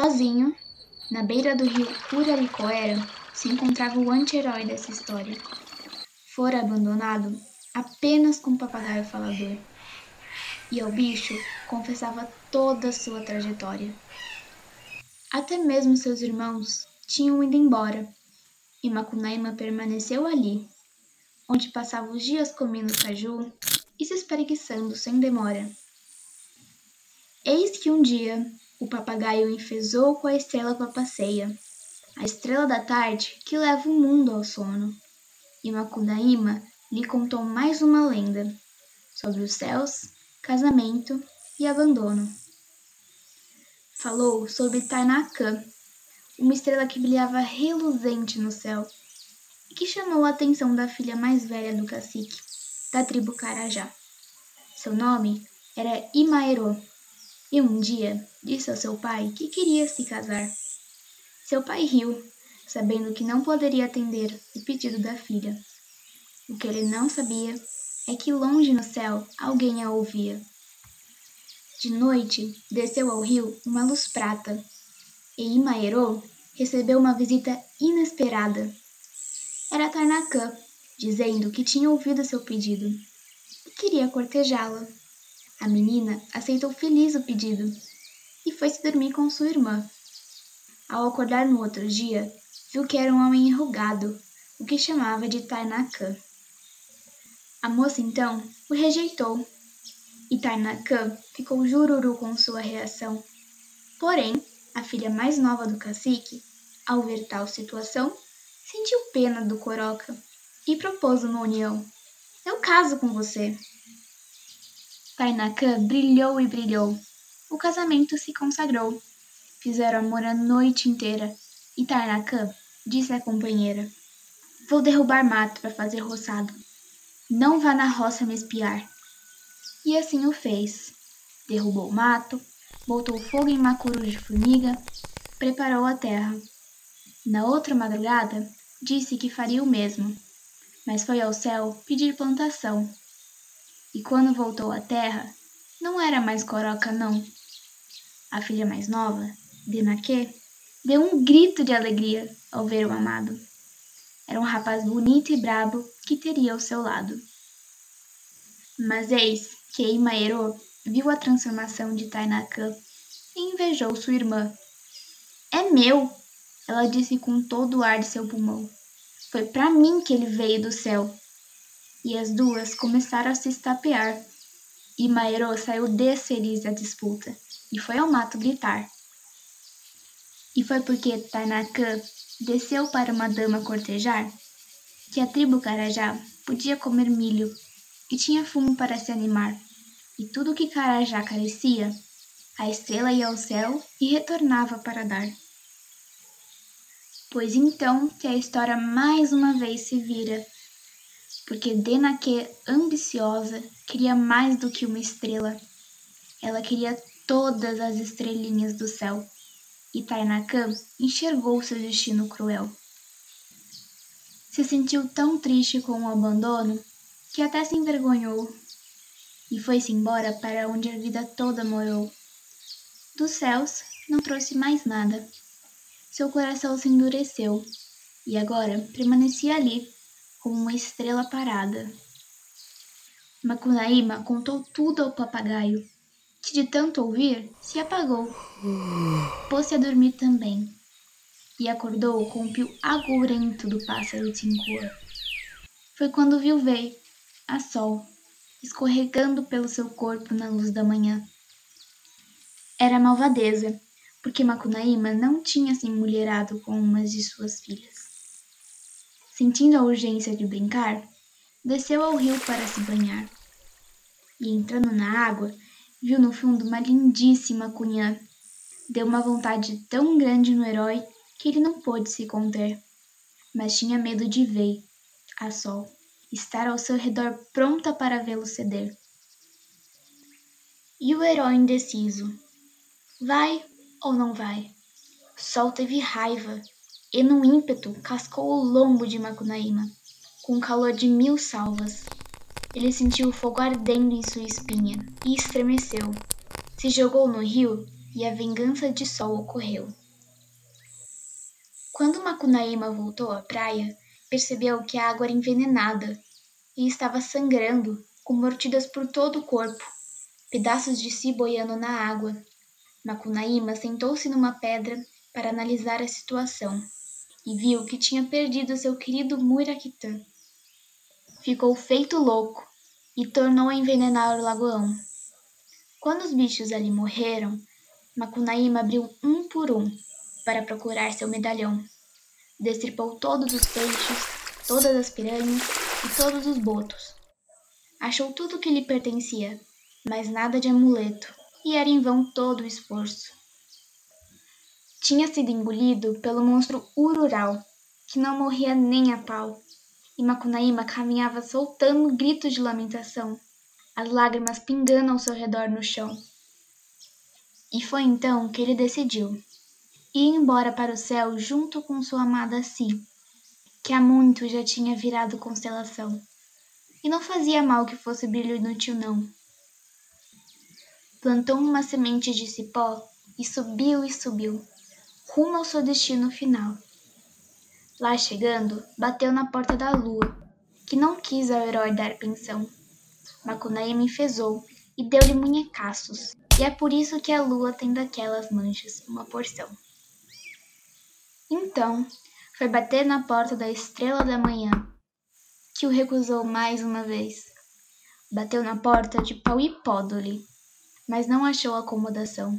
Sozinho, na beira do rio Uraricoera, se encontrava o anti-herói dessa história. Fora abandonado apenas com o papagaio falador. E ao bicho confessava toda a sua trajetória. Até mesmo seus irmãos tinham ido embora, e Macunaíma permaneceu ali, onde passava os dias comendo caju e se espreguiçando sem demora. Eis que um dia o papagaio enfesou com a estrela papaceia, a estrela da tarde que leva o mundo ao sono. E Macunaíma lhe contou mais uma lenda sobre os céus, casamento e abandono. Falou sobre Tainacã, uma estrela que brilhava reluzente no céu e que chamou a atenção da filha mais velha do cacique, da tribo Carajá. Seu nome era Imaerô, e um dia disse ao seu pai que queria se casar. Seu pai riu, sabendo que não poderia atender o pedido da filha. O que ele não sabia é que longe no céu alguém a ouvia. De noite, desceu ao rio uma luz prata, e Imaerô recebeu uma visita inesperada. Era Tarnakã, dizendo que tinha ouvido seu pedido e queria cortejá-la. A menina aceitou feliz o pedido e foi se dormir com sua irmã. Ao acordar no outro dia, viu que era um homem enrugado, o que chamava de Tainakã. A moça então o rejeitou e Tainakã ficou jururu com sua reação. Porém, a filha mais nova do cacique, ao ver tal situação, sentiu pena do Coroca e propôs uma união. Eu caso com você. Tainakã brilhou e brilhou. O casamento se consagrou. Fizeram amor a noite inteira. E Tainakã disse à companheira: Vou derrubar mato para fazer roçado. Não vá na roça me espiar. E assim o fez. Derrubou o mato, botou fogo em macuru de formiga, preparou a terra. Na outra madrugada, disse que faria o mesmo, mas foi ao céu pedir plantação e quando voltou à terra, não era mais Coroca, não. A filha mais nova, Denaque, deu um grito de alegria ao ver o amado. Era um rapaz bonito e brabo que teria ao seu lado. Mas eis que Imaero viu a transformação de Tainakã e invejou sua irmã. É meu, ela disse com todo o ar de seu pulmão. Foi para mim que ele veio do céu e as duas começaram a se estapear. E Maero saiu desfeliz da disputa e foi ao mato gritar. E foi porque Tanakã desceu para uma dama cortejar que a tribo Carajá podia comer milho e tinha fumo para se animar. E tudo que Carajá carecia, a estrela ia ao céu e retornava para dar. Pois então que a história mais uma vez se vira porque Denaque, ambiciosa, queria mais do que uma estrela. Ela queria todas as estrelinhas do céu. E Tainakã enxergou seu destino cruel. Se sentiu tão triste com o abandono que até se envergonhou e foi-se embora para onde a vida toda morou. Dos céus não trouxe mais nada. Seu coração se endureceu e agora permanecia ali como uma estrela parada. Macunaíma contou tudo ao papagaio, que de tanto ouvir se apagou. Pôs-se a dormir também, e acordou com o pio agorento do pássaro Tincoa. Foi quando viu ver a sol, escorregando pelo seu corpo na luz da manhã. Era malvadeza, porque Macunaíma não tinha se mulherado com uma de suas filhas. Sentindo a urgência de brincar, desceu ao rio para se banhar. E entrando na água, viu no fundo uma lindíssima cunhã. Deu uma vontade tão grande no herói que ele não pôde se conter, mas tinha medo de ver, a sol, estar ao seu redor pronta para vê-lo ceder. E o herói indeciso: vai ou não vai? Sol teve raiva e num ímpeto cascou o lombo de Macunaíma, com o calor de mil salvas. Ele sentiu o fogo ardendo em sua espinha e estremeceu. Se jogou no rio e a vingança de Sol ocorreu. Quando Macunaíma voltou à praia, percebeu que a água era envenenada e estava sangrando, com mordidas por todo o corpo, pedaços de si boiando na água. Macunaíma sentou-se numa pedra para analisar a situação e viu que tinha perdido seu querido Muiraquitã. Ficou feito louco e tornou a envenenar o lagoão. Quando os bichos ali morreram, Macunaíma abriu um por um para procurar seu medalhão. Destripou todos os peixes, todas as piranhas e todos os botos. Achou tudo que lhe pertencia, mas nada de amuleto, e era em vão todo o esforço. Tinha sido engolido pelo monstro Urural, que não morria nem a pau, e Macunaíma caminhava soltando gritos de lamentação, as lágrimas pingando ao seu redor no chão. E foi então que ele decidiu ir embora para o céu junto com sua amada Si, que há muito já tinha virado constelação. E não fazia mal que fosse brilho inútil, não. Plantou uma semente de cipó e subiu e subiu, rumo ao seu destino final. Lá chegando, bateu na porta da lua, que não quis ao herói dar pensão. Macunaíma enfesou e deu-lhe munhecaços, e é por isso que a lua tem daquelas manchas uma porção. Então, foi bater na porta da estrela da manhã, que o recusou mais uma vez. Bateu na porta de pau e pódole, mas não achou acomodação.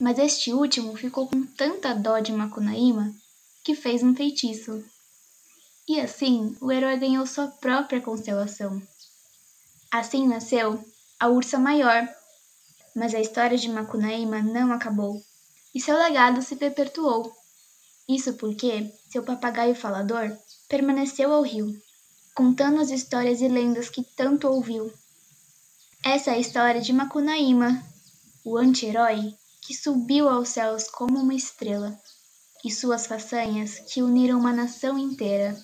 Mas este último ficou com tanta dó de Macunaíma que fez um feitiço. E assim o herói ganhou sua própria constelação. Assim nasceu a Ursa Maior. Mas a história de Macunaíma não acabou, e seu legado se perpetuou. Isso porque seu papagaio falador permaneceu ao rio, contando as histórias e lendas que tanto ouviu. Essa é a história de Macunaíma, o anti-herói que subiu aos céus como uma estrela, e suas façanhas que uniram uma nação inteira.